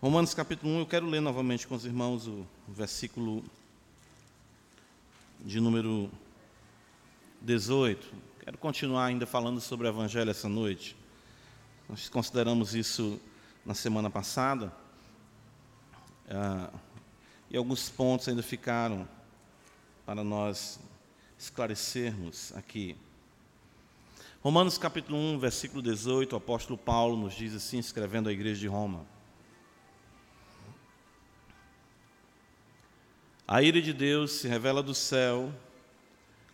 Romanos capítulo 1, eu quero ler novamente com os irmãos o versículo de número 18. Quero continuar ainda falando sobre o Evangelho essa noite. Nós consideramos isso na semana passada. Ah, e alguns pontos ainda ficaram para nós esclarecermos aqui. Romanos capítulo 1, versículo 18, o apóstolo Paulo nos diz assim, escrevendo à igreja de Roma: A ira de Deus se revela do céu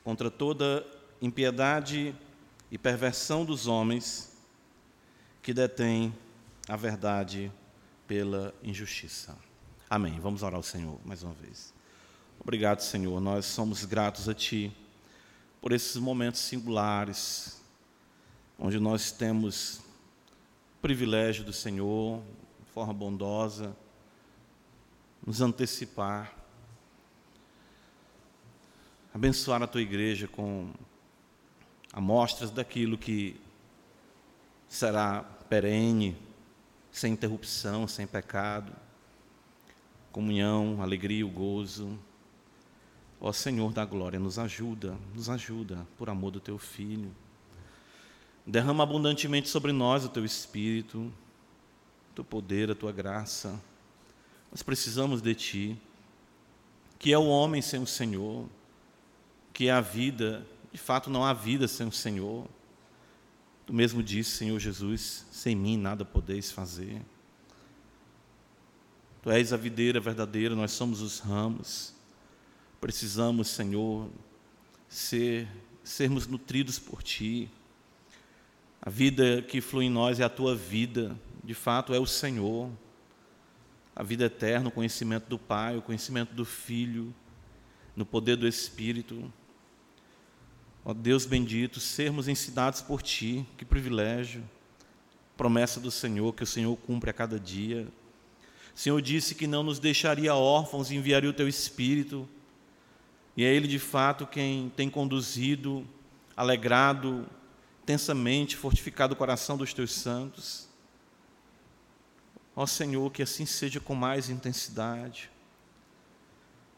contra toda impiedade e perversão dos homens que detêm a verdade pela injustiça. Amém. Vamos orar ao Senhor mais uma vez. Obrigado, Senhor. Nós somos gratos a Ti por esses momentos singulares, onde nós temos privilégio do Senhor, de forma bondosa, nos antecipar, abençoar a Tua igreja com amostras daquilo que será perene, sem interrupção, sem pecado comunhão, alegria, o gozo. Ó Senhor da glória, nos ajuda, nos ajuda por amor do teu filho. Derrama abundantemente sobre nós o teu espírito, o teu poder, a tua graça. Nós precisamos de ti. Que é o homem sem o Senhor, que é a vida, de fato não há vida sem o Senhor. Tu mesmo disse, Senhor Jesus, sem mim nada podeis fazer. Tu és a videira verdadeira, nós somos os ramos. Precisamos, Senhor, ser, sermos nutridos por Ti. A vida que flui em nós é a Tua vida, de fato é o Senhor. A vida eterna, o conhecimento do Pai, o conhecimento do Filho, no poder do Espírito. Ó Deus bendito, sermos ensinados por Ti, que privilégio. Promessa do Senhor, que o Senhor cumpre a cada dia. O Senhor disse que não nos deixaria órfãos e enviaria o teu Espírito. E é Ele, de fato, quem tem conduzido, alegrado, intensamente, fortificado o coração dos teus santos. Ó Senhor, que assim seja com mais intensidade.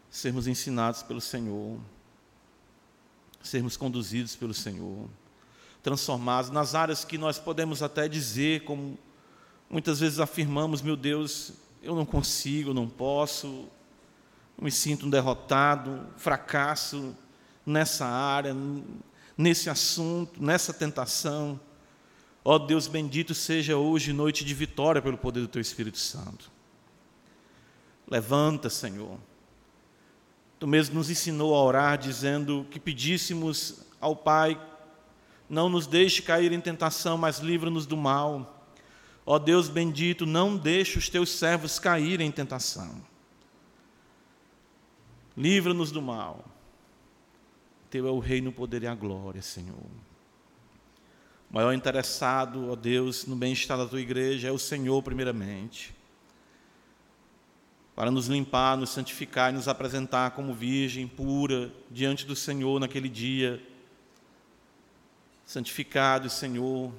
Sermos ensinados pelo Senhor, sermos conduzidos pelo Senhor, transformados nas áreas que nós podemos até dizer, como muitas vezes afirmamos, meu Deus, eu não consigo, não posso, me sinto um derrotado, fracasso nessa área, nesse assunto, nessa tentação. Ó oh, Deus bendito seja hoje noite de vitória pelo poder do Teu Espírito Santo. Levanta, Senhor. Tu mesmo nos ensinou a orar, dizendo que pedíssemos ao Pai: não nos deixe cair em tentação, mas livra-nos do mal. Ó Deus bendito, não deixe os teus servos caírem em tentação. Livra-nos do mal. Teu é o reino, o poder e a glória, Senhor. O maior interessado, ó Deus, no bem-estar da tua igreja é o Senhor, primeiramente. Para nos limpar, nos santificar e nos apresentar como virgem pura diante do Senhor naquele dia. Santificados, Senhor,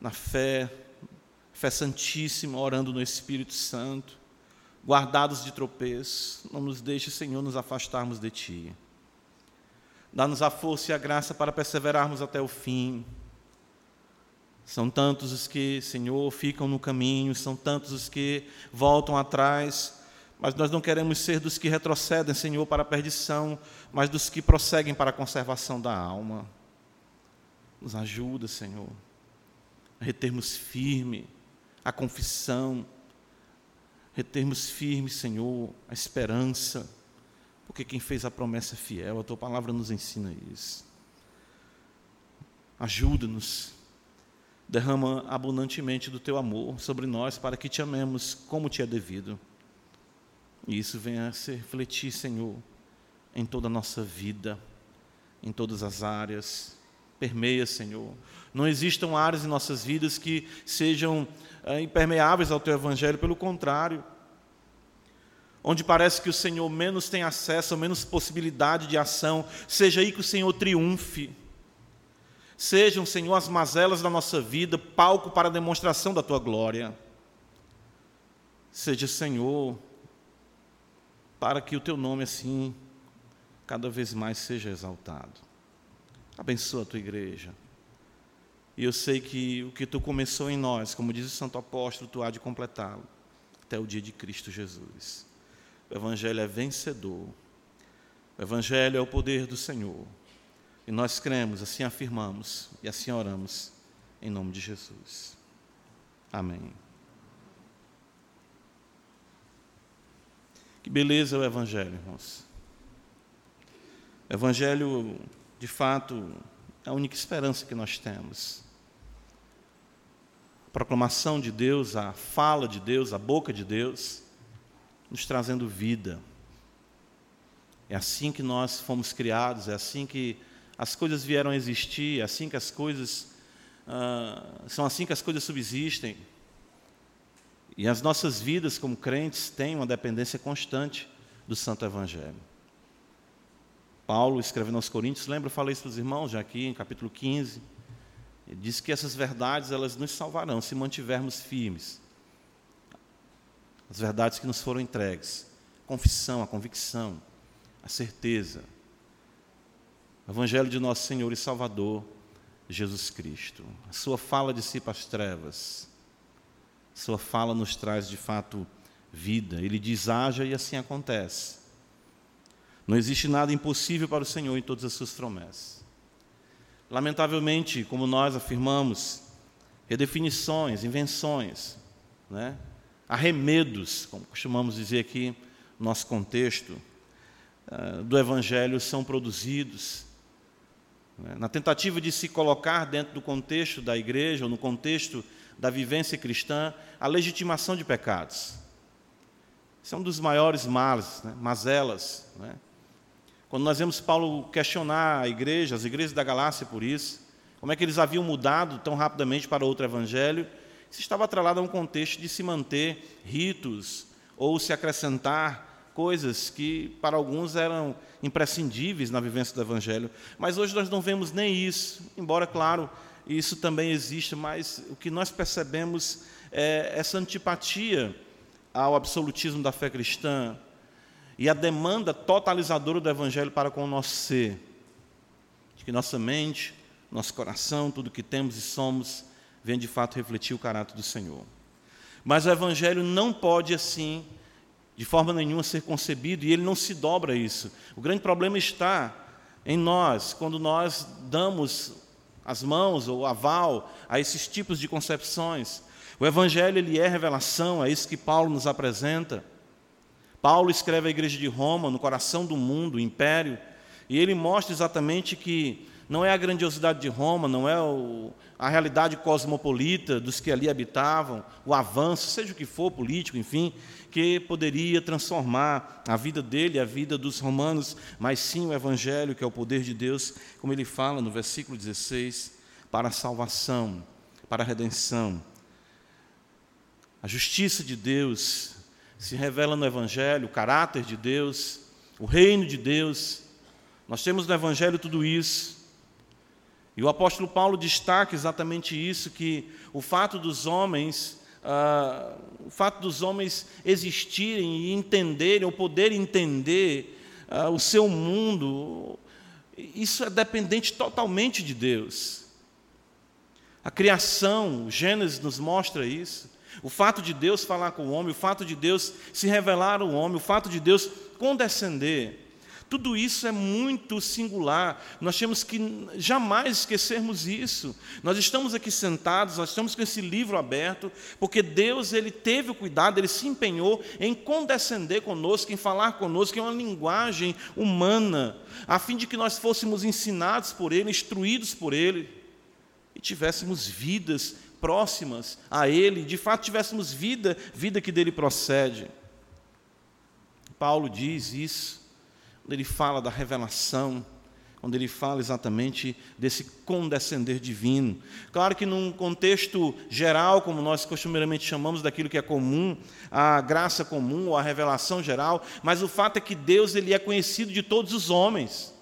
na fé, fé santíssima, orando no Espírito Santo, guardados de tropeço, não nos deixe, Senhor, nos afastarmos de Ti. Dá-nos a força e a graça para perseverarmos até o fim. São tantos os que, Senhor, ficam no caminho, são tantos os que voltam atrás, mas nós não queremos ser dos que retrocedem, Senhor, para a perdição, mas dos que prosseguem para a conservação da alma. Nos ajuda, Senhor, a retermos firme a confissão, retermos firmes, Senhor, a esperança, porque quem fez a promessa é fiel, a tua palavra nos ensina isso. Ajuda-nos, derrama abundantemente do teu amor sobre nós para que te amemos como te é devido. E isso venha a se refletir, Senhor, em toda a nossa vida, em todas as áreas. Permeia, Senhor. Não existam áreas em nossas vidas que sejam é, impermeáveis ao teu evangelho, pelo contrário. Onde parece que o Senhor menos tem acesso, menos possibilidade de ação, seja aí que o Senhor triunfe. Sejam, Senhor, as mazelas da nossa vida palco para a demonstração da tua glória. seja Senhor, para que o teu nome assim cada vez mais seja exaltado. Abençoa a tua igreja. E eu sei que o que tu começou em nós, como diz o Santo Apóstolo, tu há de completá-lo até o dia de Cristo Jesus. O Evangelho é vencedor. O Evangelho é o poder do Senhor. E nós cremos, assim afirmamos e assim oramos, em nome de Jesus. Amém. Que beleza é o Evangelho, irmãos. O Evangelho, de fato, é a única esperança que nós temos. A proclamação de Deus, a fala de Deus, a boca de Deus, nos trazendo vida. É assim que nós fomos criados, é assim que as coisas vieram a existir, assim que as coisas uh, são assim que as coisas subsistem. E as nossas vidas como crentes têm uma dependência constante do Santo Evangelho. Paulo, escrevendo aos Coríntios, lembra, eu falei isso para os irmãos já aqui, em capítulo 15. Ele diz que essas verdades, elas nos salvarão se mantivermos firmes. As verdades que nos foram entregues. A confissão, a convicção, a certeza. Evangelho de nosso Senhor e Salvador, Jesus Cristo. A sua fala dissipa as trevas. A sua fala nos traz, de fato, vida. Ele diz, haja e assim acontece. Não existe nada impossível para o Senhor em todas as suas promessas. Lamentavelmente, como nós afirmamos, redefinições, invenções, né? arremedos, como costumamos dizer aqui no nosso contexto, uh, do Evangelho são produzidos. Né? Na tentativa de se colocar dentro do contexto da igreja, ou no contexto da vivência cristã, a legitimação de pecados. Isso é um dos maiores males, né? mazelas, né? Quando nós vemos Paulo questionar a igreja, as igrejas da Galácia por isso, como é que eles haviam mudado tão rapidamente para outro evangelho, isso estava atrelado a um contexto de se manter ritos ou se acrescentar coisas que para alguns eram imprescindíveis na vivência do evangelho. Mas hoje nós não vemos nem isso, embora claro, isso também existe, mas o que nós percebemos é essa antipatia ao absolutismo da fé cristã, e a demanda totalizadora do Evangelho para com o nosso ser. De que nossa mente, nosso coração, tudo que temos e somos, venha de fato refletir o caráter do Senhor. Mas o Evangelho não pode, assim, de forma nenhuma, ser concebido e ele não se dobra a isso. O grande problema está em nós, quando nós damos as mãos ou aval a esses tipos de concepções. O Evangelho ele é revelação, é isso que Paulo nos apresenta. Paulo escreve à igreja de Roma, no coração do mundo, o império, e ele mostra exatamente que não é a grandiosidade de Roma, não é o, a realidade cosmopolita dos que ali habitavam, o avanço, seja o que for, político, enfim, que poderia transformar a vida dele, a vida dos romanos, mas sim o Evangelho, que é o poder de Deus, como ele fala no versículo 16, para a salvação, para a redenção. A justiça de Deus se revela no Evangelho, o caráter de Deus, o reino de Deus. Nós temos no Evangelho tudo isso. E o apóstolo Paulo destaca exatamente isso, que o fato dos homens, ah, o fato dos homens existirem e entenderem, ou poderem entender ah, o seu mundo, isso é dependente totalmente de Deus. A criação, o Gênesis nos mostra isso. O fato de Deus falar com o homem, o fato de Deus se revelar ao homem, o fato de Deus condescender, tudo isso é muito singular. Nós temos que jamais esquecermos isso. Nós estamos aqui sentados, nós estamos com esse livro aberto, porque Deus ele teve o cuidado, ele se empenhou em condescender conosco, em falar conosco em uma linguagem humana, a fim de que nós fôssemos ensinados por ele, instruídos por ele e tivéssemos vidas próximas a Ele, de fato tivéssemos vida, vida que dele procede. Paulo diz isso, quando ele fala da revelação, quando ele fala exatamente desse condescender divino. Claro que num contexto geral, como nós costumeiramente chamamos daquilo que é comum, a graça comum ou a revelação geral, mas o fato é que Deus ele é conhecido de todos os homens.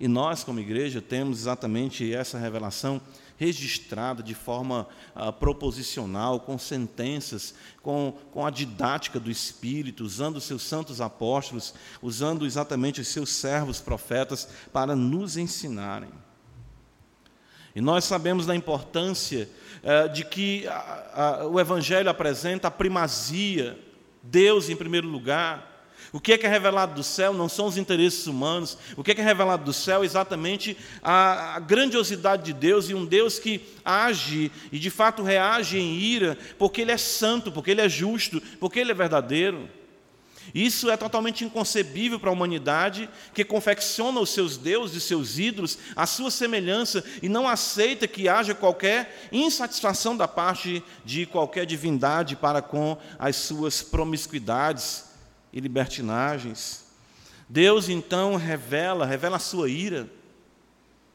E nós, como igreja, temos exatamente essa revelação registrada de forma ah, proposicional, com sentenças, com, com a didática do Espírito, usando os seus santos apóstolos, usando exatamente os seus servos profetas para nos ensinarem. E nós sabemos da importância eh, de que a, a, o Evangelho apresenta a primazia, Deus em primeiro lugar, o que é que é revelado do céu não são os interesses humanos. O que é que é revelado do céu é exatamente a, a, grandiosidade de Deus e um Deus que age e de fato reage em ira, porque Ele é santo, porque Ele é justo, porque Ele é verdadeiro. Isso é totalmente inconcebível para a humanidade que confecciona os seus deuses e seus ídolos à sua semelhança e não aceita que haja qualquer insatisfação da parte de qualquer divindade para com as suas promiscuidades e libertinagens. Deus então revela, revela a sua ira.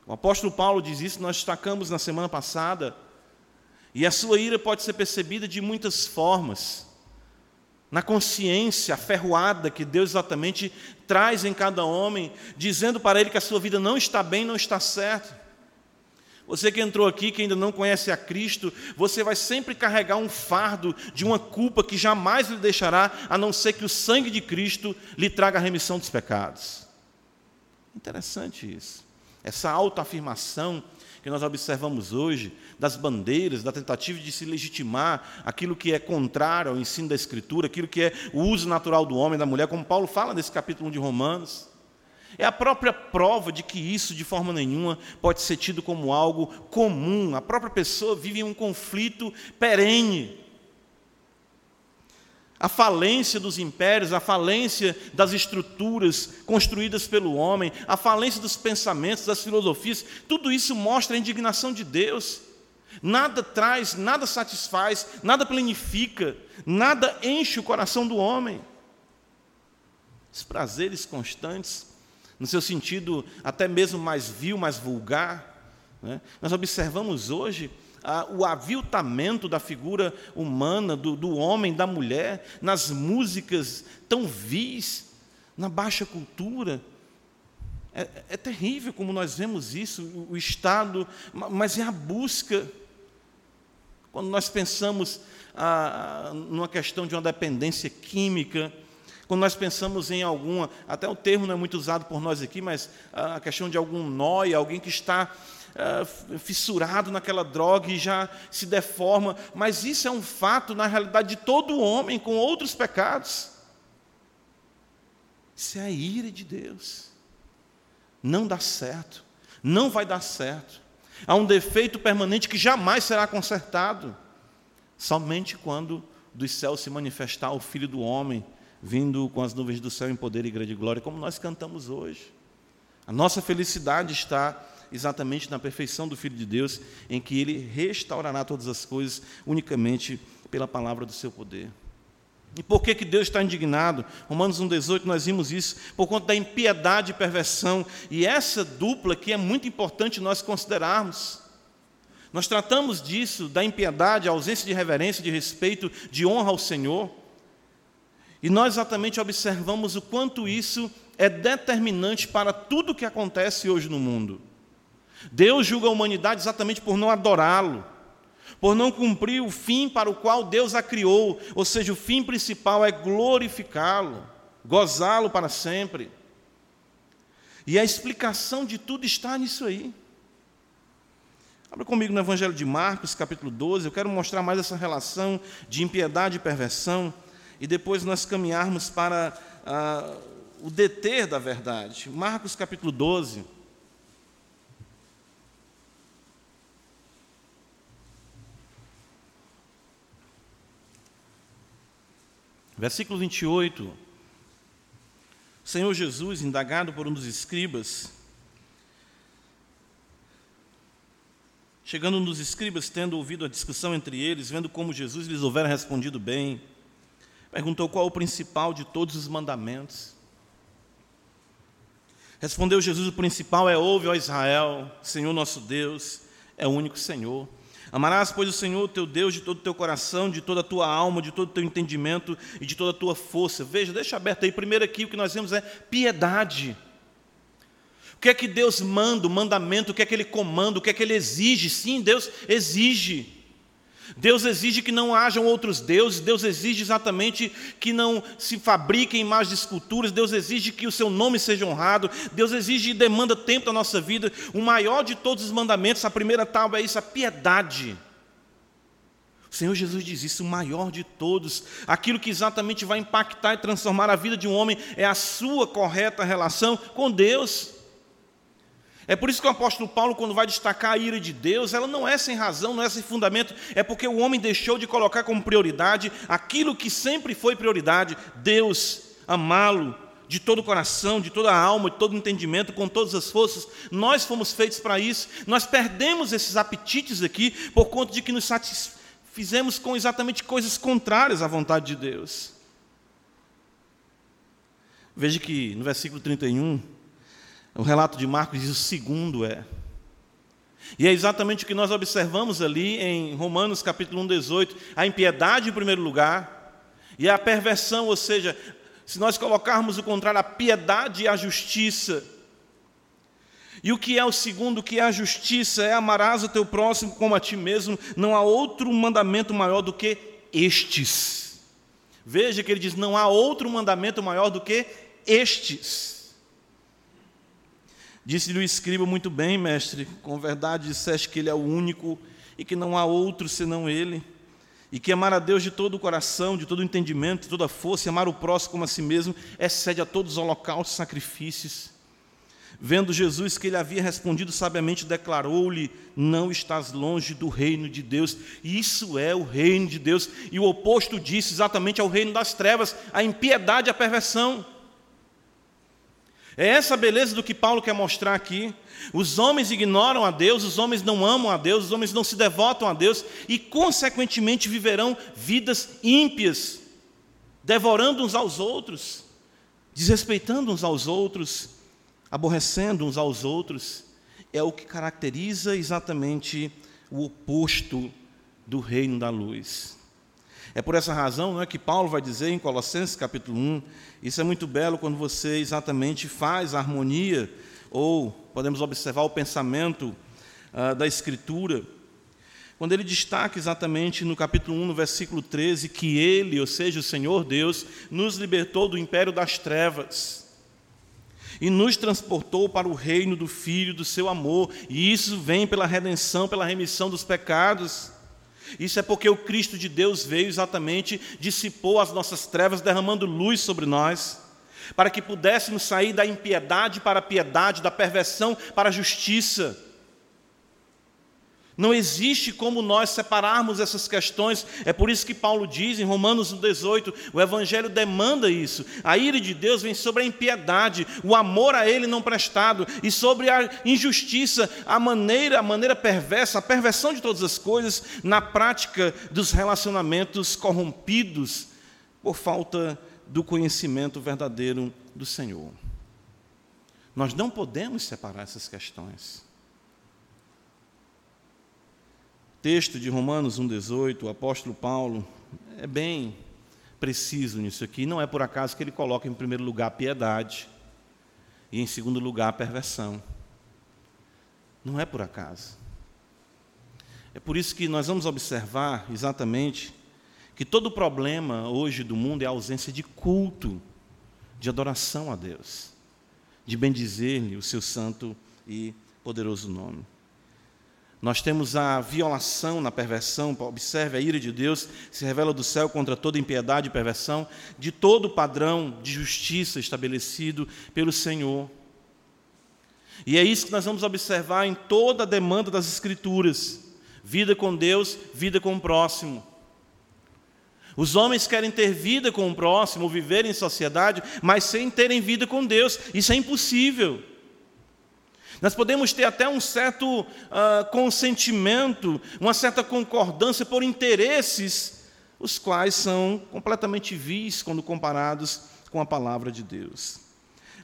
O apóstolo Paulo diz isso, nós destacamos na semana passada. E a sua ira pode ser percebida de muitas formas. Na consciência aferroada que Deus exatamente traz em cada homem, dizendo para ele que a sua vida não está bem, não está certa. Você que entrou aqui, que ainda não conhece a Cristo, você vai sempre carregar um fardo de uma culpa que jamais lhe deixará, a não ser que o sangue de Cristo lhe traga a remissão dos pecados. Interessante isso. Essa autoafirmação que nós observamos hoje, das bandeiras, da tentativa de se legitimar aquilo que é contrário ao ensino da Escritura, aquilo que é o uso natural do homem e da mulher, como Paulo fala nesse capítulo 1 de Romanos. É a própria prova de que isso, de forma nenhuma, pode ser tido como algo comum. A própria pessoa vive em um conflito perene. A falência dos impérios, a falência das estruturas construídas pelo homem, a falência dos pensamentos, das filosofias, tudo isso mostra a indignação de Deus. Nada traz, nada satisfaz, nada planifica, nada enche o coração do homem. Os prazeres constantes no seu sentido até mesmo mais vil, mais vulgar. Né? Nós observamos hoje ah, o aviltamento da figura humana, do, do homem, da mulher, nas músicas tão vis, na baixa cultura. É, é terrível como nós vemos isso, o, o Estado, mas é a busca. Quando nós pensamos ah, numa questão de uma dependência química, quando nós pensamos em alguma, até o termo não é muito usado por nós aqui, mas a questão de algum nóia, alguém que está uh, fissurado naquela droga e já se deforma, mas isso é um fato na realidade de todo homem com outros pecados. Isso é a ira de Deus. Não dá certo, não vai dar certo. Há um defeito permanente que jamais será consertado, somente quando dos céus se manifestar o Filho do Homem vindo com as nuvens do céu em poder e grande glória, como nós cantamos hoje. A nossa felicidade está exatamente na perfeição do Filho de Deus, em que ele restaurará todas as coisas unicamente pela palavra do seu poder. E por que, que Deus está indignado? Romanos 1,18, nós vimos isso, por conta da impiedade e perversão. E essa dupla que é muito importante nós considerarmos. Nós tratamos disso, da impiedade, a ausência de reverência, de respeito, de honra ao Senhor. E nós exatamente observamos o quanto isso é determinante para tudo o que acontece hoje no mundo. Deus julga a humanidade exatamente por não adorá-lo, por não cumprir o fim para o qual Deus a criou, ou seja, o fim principal é glorificá-lo, gozá-lo para sempre. E a explicação de tudo está nisso aí. Abra comigo no Evangelho de Marcos, capítulo 12, eu quero mostrar mais essa relação de impiedade e perversão e depois nós caminharmos para ah, o deter da verdade. Marcos capítulo 12. Versículo 28. O Senhor Jesus, indagado por um dos escribas, chegando um dos escribas, tendo ouvido a discussão entre eles, vendo como Jesus lhes houvera respondido bem, Perguntou qual o principal de todos os mandamentos. Respondeu Jesus: O principal é: Ouve, ó Israel, Senhor nosso Deus é o único Senhor. Amarás, pois, o Senhor teu Deus de todo o teu coração, de toda a tua alma, de todo o teu entendimento e de toda a tua força. Veja, deixa aberto aí. Primeiro aqui o que nós vemos é piedade. O que é que Deus manda, o mandamento, o que é que Ele comanda, o que é que Ele exige? Sim, Deus exige. Deus exige que não hajam outros deuses, Deus exige exatamente que não se fabriquem imagens de esculturas, Deus exige que o seu nome seja honrado, Deus exige e demanda tempo da nossa vida. O maior de todos os mandamentos, a primeira tábua é isso, a piedade. O Senhor Jesus diz isso, o maior de todos, aquilo que exatamente vai impactar e transformar a vida de um homem é a sua correta relação com Deus. É por isso que o apóstolo Paulo, quando vai destacar a ira de Deus, ela não é sem razão, não é sem fundamento, é porque o homem deixou de colocar como prioridade aquilo que sempre foi prioridade: Deus, amá-lo de todo o coração, de toda a alma, de todo o entendimento, com todas as forças. Nós fomos feitos para isso. Nós perdemos esses apetites aqui por conta de que nos satisfizemos com exatamente coisas contrárias à vontade de Deus. Veja que no versículo 31, o relato de Marcos diz: o segundo é. E é exatamente o que nós observamos ali em Romanos capítulo 1, 18: a impiedade em primeiro lugar, e a perversão, ou seja, se nós colocarmos o contrário, a piedade e a justiça. E o que é o segundo, o que é a justiça, é amarás o teu próximo como a ti mesmo, não há outro mandamento maior do que estes. Veja que ele diz: não há outro mandamento maior do que estes. Disse-lhe o escriba muito bem, mestre, com verdade disseste que ele é o único e que não há outro senão ele, e que amar a Deus de todo o coração, de todo o entendimento, de toda a força, e amar o próximo como a si mesmo, excede a todos os holocaustos e sacrifícios. Vendo Jesus que ele havia respondido sabiamente, declarou-lhe: Não estás longe do reino de Deus. Isso é o reino de Deus. E o oposto disso exatamente ao reino das trevas, a impiedade e a perversão. É essa a beleza do que Paulo quer mostrar aqui. Os homens ignoram a Deus, os homens não amam a Deus, os homens não se devotam a Deus e, consequentemente, viverão vidas ímpias, devorando uns aos outros, desrespeitando uns aos outros, aborrecendo uns aos outros. É o que caracteriza exatamente o oposto do reino da luz. É por essa razão não é, que Paulo vai dizer em Colossenses capítulo 1, isso é muito belo quando você exatamente faz a harmonia, ou podemos observar o pensamento uh, da Escritura, quando ele destaca exatamente no capítulo 1, no versículo 13, que ele, ou seja, o Senhor Deus, nos libertou do império das trevas e nos transportou para o reino do Filho do seu amor, e isso vem pela redenção, pela remissão dos pecados. Isso é porque o Cristo de Deus veio exatamente, dissipou as nossas trevas, derramando luz sobre nós, para que pudéssemos sair da impiedade para a piedade, da perversão para a justiça. Não existe como nós separarmos essas questões. É por isso que Paulo diz em Romanos 18: o Evangelho demanda isso. A ira de Deus vem sobre a impiedade, o amor a Ele não prestado, e sobre a injustiça, a maneira, a maneira perversa, a perversão de todas as coisas na prática dos relacionamentos corrompidos por falta do conhecimento verdadeiro do Senhor. Nós não podemos separar essas questões. Texto de Romanos 1,18, o apóstolo Paulo é bem preciso nisso aqui. Não é por acaso que ele coloca em primeiro lugar a piedade e em segundo lugar a perversão. Não é por acaso. É por isso que nós vamos observar exatamente que todo o problema hoje do mundo é a ausência de culto, de adoração a Deus, de bendizer-lhe o seu santo e poderoso nome. Nós temos a violação na perversão, observe a ira de Deus, se revela do céu contra toda impiedade e perversão, de todo o padrão de justiça estabelecido pelo Senhor. E é isso que nós vamos observar em toda a demanda das Escrituras: vida com Deus, vida com o próximo. Os homens querem ter vida com o próximo, viver em sociedade, mas sem terem vida com Deus. Isso é impossível. Nós podemos ter até um certo uh, consentimento, uma certa concordância por interesses, os quais são completamente vis quando comparados com a palavra de Deus.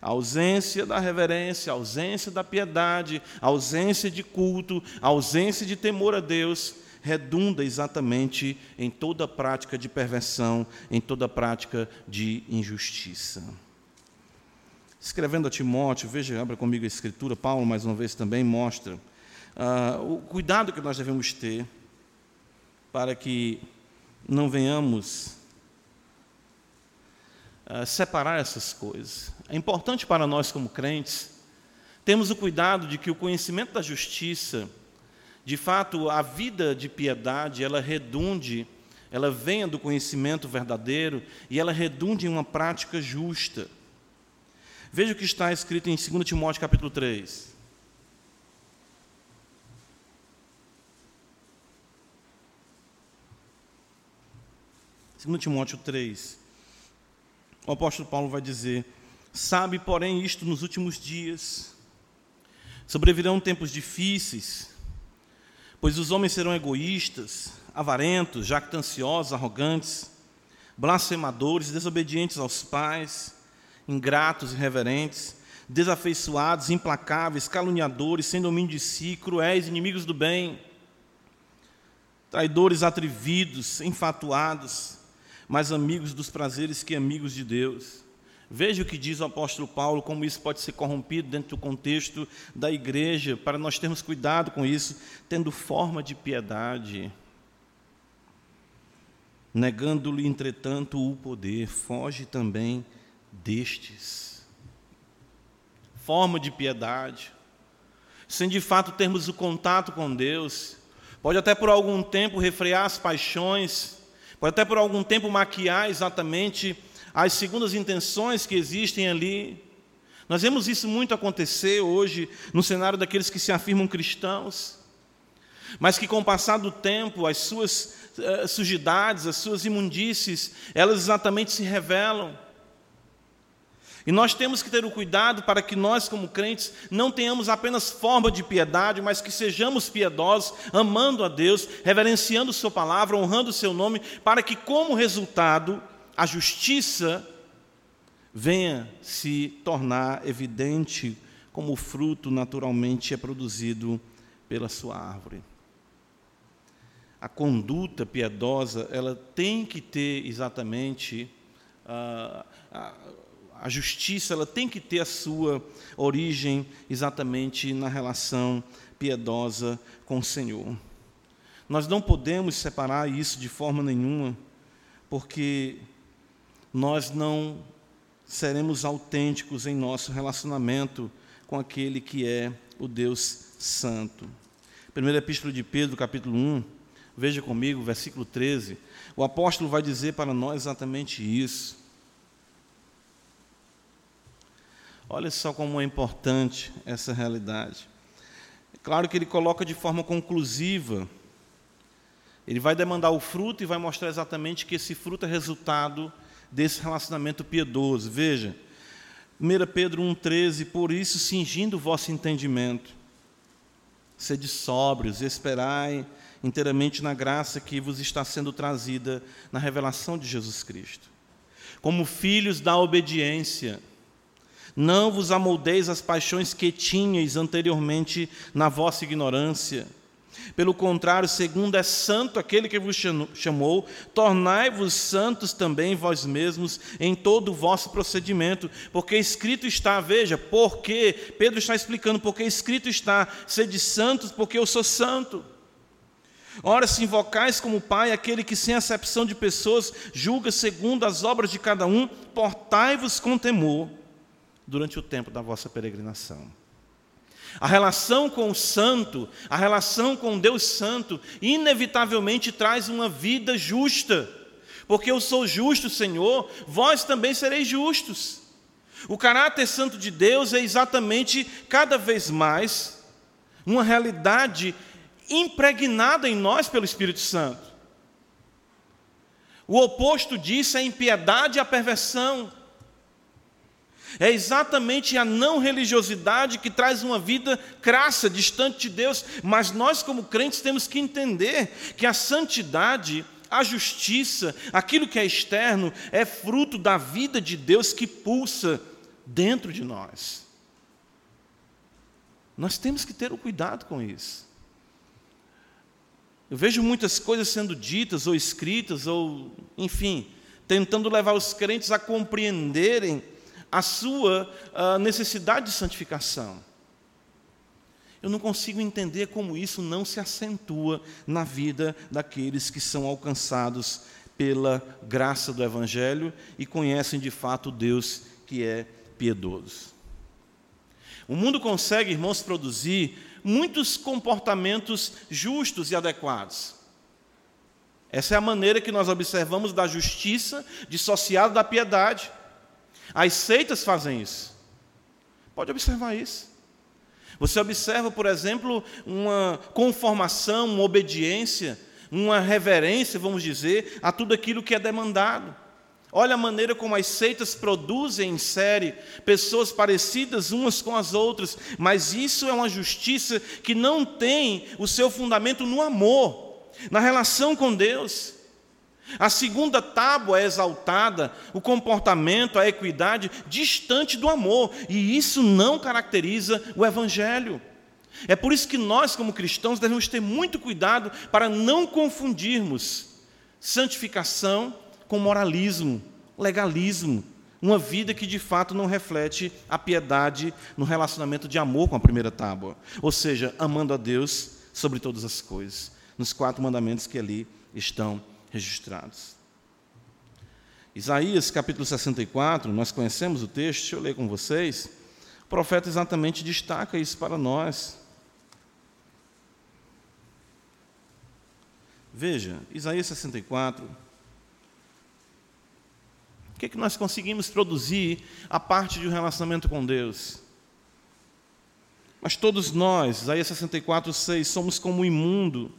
A ausência da reverência, a ausência da piedade, a ausência de culto, a ausência de temor a Deus, redunda exatamente em toda prática de perversão, em toda prática de injustiça. Escrevendo a Timóteo, veja, abra comigo a escritura, Paulo mais uma vez também mostra uh, o cuidado que nós devemos ter para que não venhamos uh, separar essas coisas. É importante para nós, como crentes, termos o cuidado de que o conhecimento da justiça, de fato, a vida de piedade, ela redunde, ela venha do conhecimento verdadeiro e ela redunde em uma prática justa. Veja o que está escrito em 2 Timóteo capítulo 3. Segundo Timóteo 3, o apóstolo Paulo vai dizer: Sabe, porém, isto nos últimos dias sobrevirão tempos difíceis, pois os homens serão egoístas, avarentos, jactanciosos, arrogantes, blasfemadores, desobedientes aos pais, ingratos, irreverentes, desafeiçoados, implacáveis, caluniadores, sem domínio de si, cruéis, inimigos do bem, traidores atrevidos, enfatuados, mais amigos dos prazeres que amigos de Deus. Veja o que diz o apóstolo Paulo, como isso pode ser corrompido dentro do contexto da igreja, para nós termos cuidado com isso, tendo forma de piedade, negando-lhe, entretanto, o poder, foge também destes. Forma de piedade, sem de fato termos o contato com Deus, pode até por algum tempo refrear as paixões, pode até por algum tempo maquiar exatamente as segundas intenções que existem ali. Nós vemos isso muito acontecer hoje no cenário daqueles que se afirmam cristãos, mas que com o passar do tempo, as suas uh, sujidades, as suas imundícies, elas exatamente se revelam. E nós temos que ter o cuidado para que nós, como crentes, não tenhamos apenas forma de piedade, mas que sejamos piedosos, amando a Deus, reverenciando Sua palavra, honrando o Seu nome, para que, como resultado, a justiça venha se tornar evidente como o fruto naturalmente é produzido pela sua árvore. A conduta piedosa, ela tem que ter exatamente uh, a, a justiça ela tem que ter a sua origem exatamente na relação piedosa com o Senhor. Nós não podemos separar isso de forma nenhuma, porque nós não seremos autênticos em nosso relacionamento com aquele que é o Deus Santo. Primeira Epístola de Pedro, capítulo 1, veja comigo, versículo 13. O apóstolo vai dizer para nós exatamente isso. Olha só como é importante essa realidade. É claro que ele coloca de forma conclusiva. Ele vai demandar o fruto e vai mostrar exatamente que esse fruto é resultado desse relacionamento piedoso. Veja, 1 Pedro 1,13: Por isso, cingindo o vosso entendimento, sede sóbrios, esperai inteiramente na graça que vos está sendo trazida na revelação de Jesus Cristo. Como filhos da obediência, não vos amoldeis as paixões que tinhais anteriormente na vossa ignorância. Pelo contrário, segundo é santo aquele que vos chamou, tornai-vos santos também vós mesmos em todo o vosso procedimento, porque escrito está, veja, porque, Pedro está explicando, porque escrito está, sede santos, porque eu sou santo. Ora, se invocais como Pai aquele que, sem acepção de pessoas, julga segundo as obras de cada um, portai-vos com temor durante o tempo da vossa peregrinação. A relação com o santo, a relação com Deus Santo, inevitavelmente traz uma vida justa, porque eu sou justo, Senhor, vós também sereis justos. O caráter santo de Deus é exatamente cada vez mais uma realidade impregnada em nós pelo Espírito Santo. O oposto disso é a impiedade e a perversão. É exatamente a não religiosidade que traz uma vida crassa, distante de Deus, mas nós, como crentes, temos que entender que a santidade, a justiça, aquilo que é externo, é fruto da vida de Deus que pulsa dentro de nós. Nós temos que ter o cuidado com isso. Eu vejo muitas coisas sendo ditas ou escritas, ou, enfim, tentando levar os crentes a compreenderem a sua a necessidade de santificação. Eu não consigo entender como isso não se acentua na vida daqueles que são alcançados pela graça do Evangelho e conhecem de fato Deus que é piedoso. O mundo consegue, irmãos, produzir muitos comportamentos justos e adequados. Essa é a maneira que nós observamos da justiça dissociada da piedade. As seitas fazem isso. Pode observar isso. Você observa, por exemplo, uma conformação, uma obediência, uma reverência, vamos dizer, a tudo aquilo que é demandado. Olha a maneira como as seitas produzem em série pessoas parecidas umas com as outras, mas isso é uma justiça que não tem o seu fundamento no amor, na relação com Deus. A segunda tábua é exaltada, o comportamento, a equidade, distante do amor, e isso não caracteriza o Evangelho. É por isso que nós, como cristãos, devemos ter muito cuidado para não confundirmos santificação com moralismo, legalismo, uma vida que de fato não reflete a piedade no relacionamento de amor com a primeira tábua, ou seja, amando a Deus sobre todas as coisas, nos quatro mandamentos que ali estão registrados. Isaías capítulo 64, nós conhecemos o texto, deixa eu ler com vocês. O profeta exatamente destaca isso para nós. Veja, Isaías 64. O que, é que nós conseguimos produzir a parte de um relacionamento com Deus? Mas todos nós, Isaías 64, 6, somos como imundo,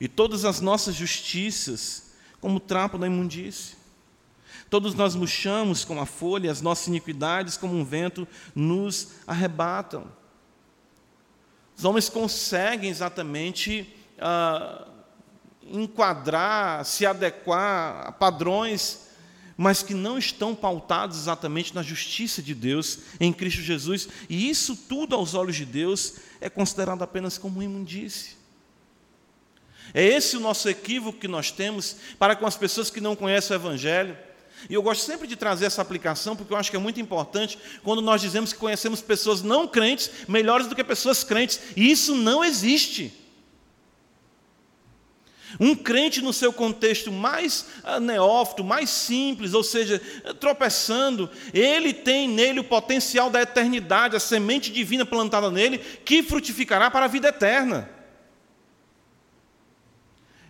e todas as nossas justiças como trapo da imundície. Todos nós murchamos como a folha, as nossas iniquidades, como um vento, nos arrebatam. Os homens conseguem exatamente ah, enquadrar, se adequar a padrões, mas que não estão pautados exatamente na justiça de Deus em Cristo Jesus, e isso tudo aos olhos de Deus é considerado apenas como imundície. É esse o nosso equívoco que nós temos para com as pessoas que não conhecem o Evangelho. E eu gosto sempre de trazer essa aplicação, porque eu acho que é muito importante quando nós dizemos que conhecemos pessoas não crentes melhores do que pessoas crentes. E isso não existe. Um crente, no seu contexto mais ah, neófito, mais simples, ou seja, tropeçando, ele tem nele o potencial da eternidade, a semente divina plantada nele, que frutificará para a vida eterna.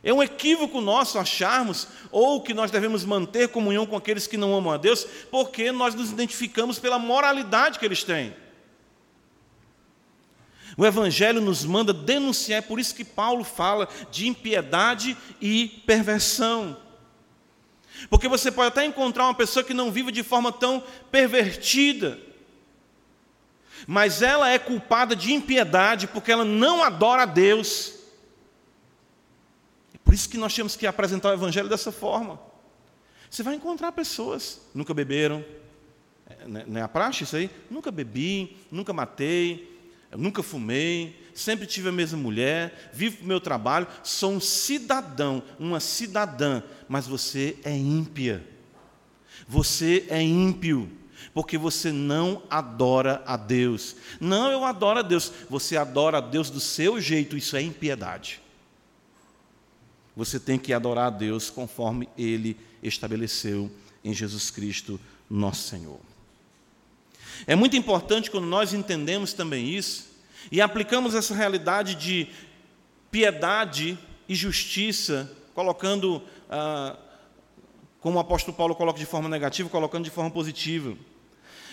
É um equívoco nosso acharmos ou que nós devemos manter comunhão com aqueles que não amam a Deus, porque nós nos identificamos pela moralidade que eles têm. O Evangelho nos manda denunciar, é por isso que Paulo fala de impiedade e perversão. Porque você pode até encontrar uma pessoa que não vive de forma tão pervertida, mas ela é culpada de impiedade porque ela não adora a Deus. Por isso que nós temos que apresentar o Evangelho dessa forma. Você vai encontrar pessoas, nunca beberam, é, né, não é a praxe isso aí? Nunca bebi, nunca matei, nunca fumei, sempre tive a mesma mulher, vivo o meu trabalho, sou um cidadão, uma cidadã, mas você é ímpia. Você é ímpio, porque você não adora a Deus. Não, eu adoro a Deus. Você adora a Deus do seu jeito, isso é impiedade você tem que adorar a Deus conforme Ele estabeleceu em Jesus Cristo, nosso Senhor. É muito importante quando nós entendemos também isso e aplicamos essa realidade de piedade e justiça, colocando, ah, como o apóstolo Paulo coloca de forma negativa, colocando de forma positiva.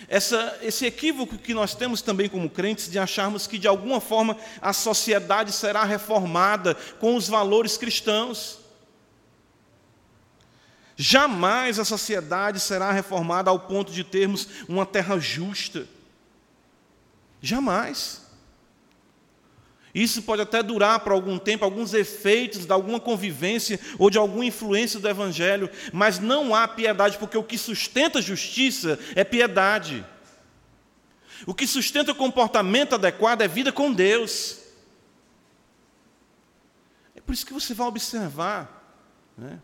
Essa, esse equívoco que nós temos também como crentes de acharmos que de alguma forma a sociedade será reformada com os valores cristãos. Jamais a sociedade será reformada ao ponto de termos uma terra justa. Jamais. Isso pode até durar por algum tempo, alguns efeitos de alguma convivência ou de alguma influência do Evangelho, mas não há piedade, porque o que sustenta a justiça é piedade. O que sustenta o comportamento adequado é vida com Deus. É por isso que você vai observar. Né?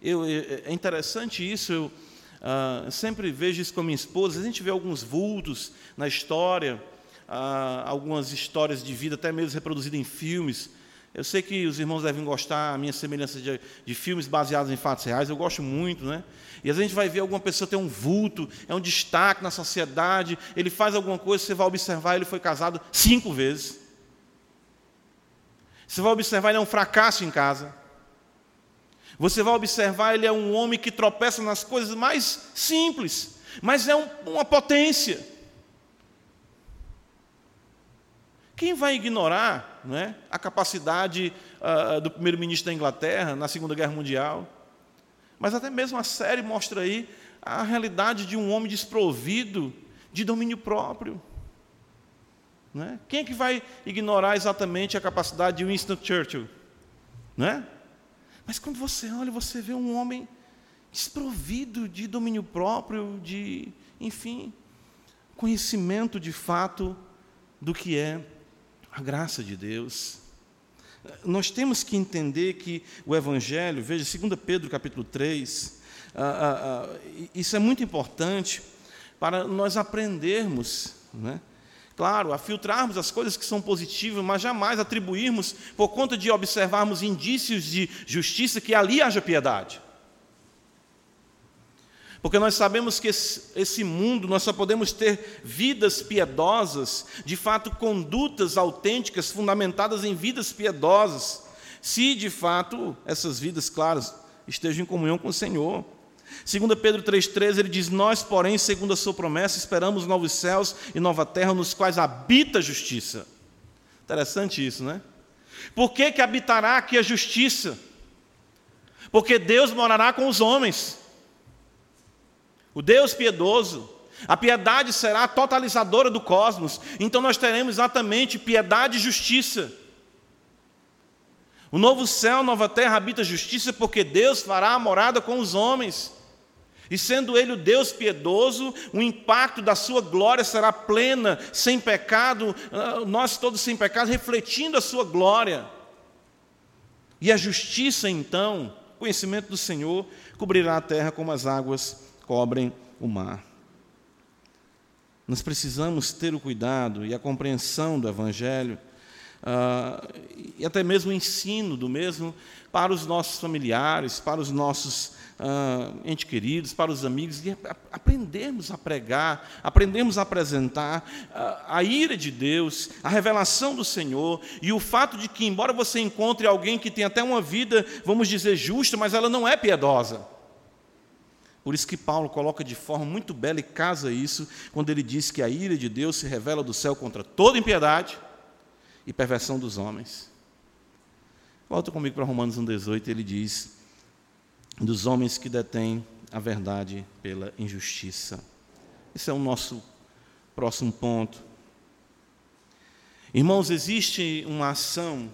Eu, é interessante isso. Eu, Uh, sempre vejo isso com a minha esposa. A gente vê alguns vultos na história, uh, algumas histórias de vida, até mesmo reproduzidas em filmes. Eu sei que os irmãos devem gostar, a minha semelhança de, de, filmes baseados em fatos reais, eu gosto muito, né? E às vezes a gente vai ver alguma pessoa ter um vulto, é um destaque na sociedade, ele faz alguma coisa, você vai observar, ele foi casado cinco vezes. Você vai observar, ele é um fracasso em casa. Você vai observar, ele é um homem que tropeça nas coisas mais simples, mas é um, uma potência. Quem vai ignorar né, a capacidade uh, do primeiro-ministro da Inglaterra na Segunda Guerra Mundial? Mas até mesmo a série mostra aí a realidade de um homem desprovido de domínio próprio. Né? Quem é que vai ignorar exatamente a capacidade de Winston Churchill? Né? Mas quando você olha, você vê um homem desprovido de domínio próprio, de, enfim, conhecimento de fato do que é a graça de Deus. Nós temos que entender que o Evangelho, veja, 2 Pedro capítulo 3, ah, ah, ah, isso é muito importante para nós aprendermos, né? claro, a filtrarmos as coisas que são positivas, mas jamais atribuirmos, por conta de observarmos indícios de justiça, que ali haja piedade. Porque nós sabemos que esse mundo, nós só podemos ter vidas piedosas, de fato, condutas autênticas, fundamentadas em vidas piedosas, se de fato essas vidas, claras, estejam em comunhão com o Senhor. Segundo Pedro 3,13, ele diz, nós, porém, segundo a sua promessa, esperamos novos céus e nova terra, nos quais habita a justiça. Interessante isso, né? Por que, que habitará aqui a justiça? Porque Deus morará com os homens o Deus piedoso. A piedade será a totalizadora do cosmos. Então nós teremos exatamente piedade e justiça. O novo céu, nova terra habita justiça, porque Deus fará a morada com os homens. E sendo Ele o Deus piedoso, o impacto da Sua glória será plena, sem pecado, ah, nós todos sem pecado, refletindo a Sua glória. E a justiça, então, conhecimento do Senhor, cobrirá a terra como as águas cobrem o mar. Nós precisamos ter o cuidado e a compreensão do Evangelho, uh, e até mesmo o ensino do mesmo para os nossos familiares, para os nossos uh, entes queridos, para os amigos, e aprendermos a pregar, aprendermos a apresentar uh, a ira de Deus, a revelação do Senhor, e o fato de que, embora você encontre alguém que tem até uma vida, vamos dizer, justa, mas ela não é piedosa. Por isso que Paulo coloca de forma muito bela e casa isso, quando ele diz que a ira de Deus se revela do céu contra toda impiedade e perversão dos homens. Volta comigo para Romanos 1,18, ele diz: dos homens que detêm a verdade pela injustiça. Esse é o nosso próximo ponto. Irmãos, existe uma ação,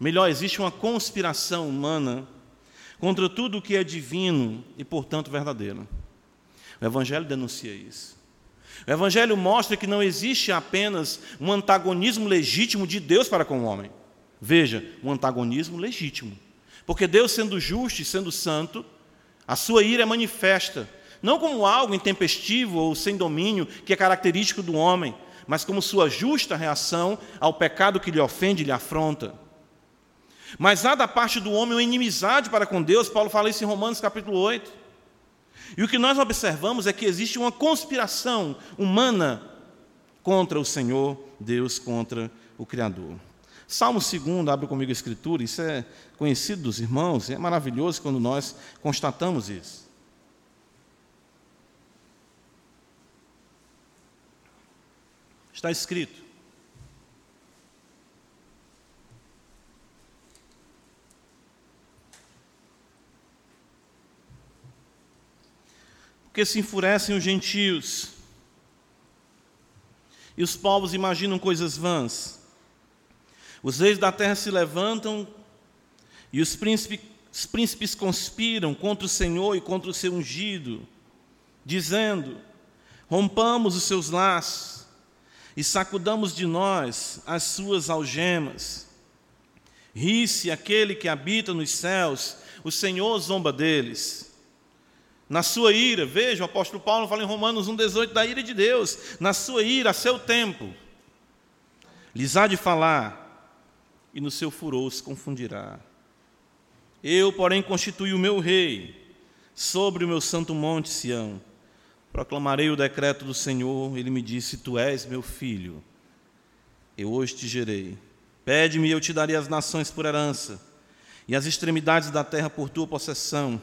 melhor, existe uma conspiração humana contra tudo o que é divino e, portanto, verdadeiro. O Evangelho denuncia isso. O Evangelho mostra que não existe apenas um antagonismo legítimo de Deus para com o homem. Veja, um antagonismo legítimo. Porque Deus, sendo justo e sendo santo, a sua ira é manifesta, não como algo intempestivo ou sem domínio que é característico do homem, mas como sua justa reação ao pecado que lhe ofende e lhe afronta. Mas há da parte do homem uma inimizade para com Deus, Paulo fala isso em Romanos capítulo 8. E o que nós observamos é que existe uma conspiração humana contra o Senhor, Deus contra o Criador. Salmo 2, abre comigo a escritura, isso é conhecido dos irmãos, é maravilhoso quando nós constatamos isso. Está escrito: porque se enfurecem os gentios. E os povos imaginam coisas vãs. Os reis da terra se levantam e os príncipes, os príncipes conspiram contra o Senhor e contra o seu ungido, dizendo: Rompamos os seus laços e sacudamos de nós as suas algemas. Ri-se aquele que habita nos céus, o Senhor zomba deles. Na sua ira, veja, o apóstolo Paulo fala em Romanos 1,18 da ira de Deus. Na sua ira, a seu tempo, lhes há de falar, e no seu furor se confundirá. Eu, porém, constituí o meu rei sobre o meu santo monte Sião. Proclamarei o decreto do Senhor. Ele me disse: Tu és meu filho. Eu hoje te gerei. Pede-me e eu te darei as nações por herança, e as extremidades da terra por tua possessão.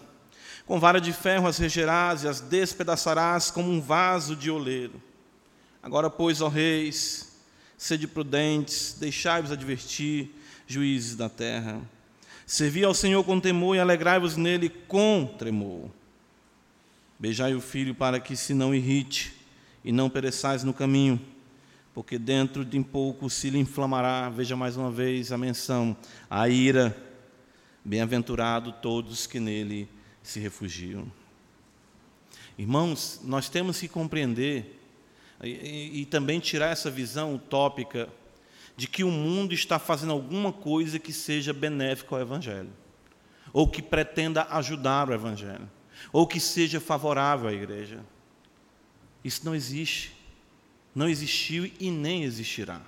Com vara de ferro as regerás e as despedaçarás como um vaso de oleiro. Agora, pois, ó reis, sede prudentes, deixai-vos advertir, juízes da terra. Servi ao Senhor com temor e alegrai-vos nele com tremor. Beijai o filho para que se não irrite e não pereçais no caminho, porque dentro de pouco se lhe inflamará, veja mais uma vez a menção, a ira. Bem-aventurado todos que nele se refugiam. Irmãos, nós temos que compreender e, e, e também tirar essa visão utópica de que o mundo está fazendo alguma coisa que seja benéfica ao Evangelho, ou que pretenda ajudar o Evangelho, ou que seja favorável à igreja. Isso não existe, não existiu e nem existirá.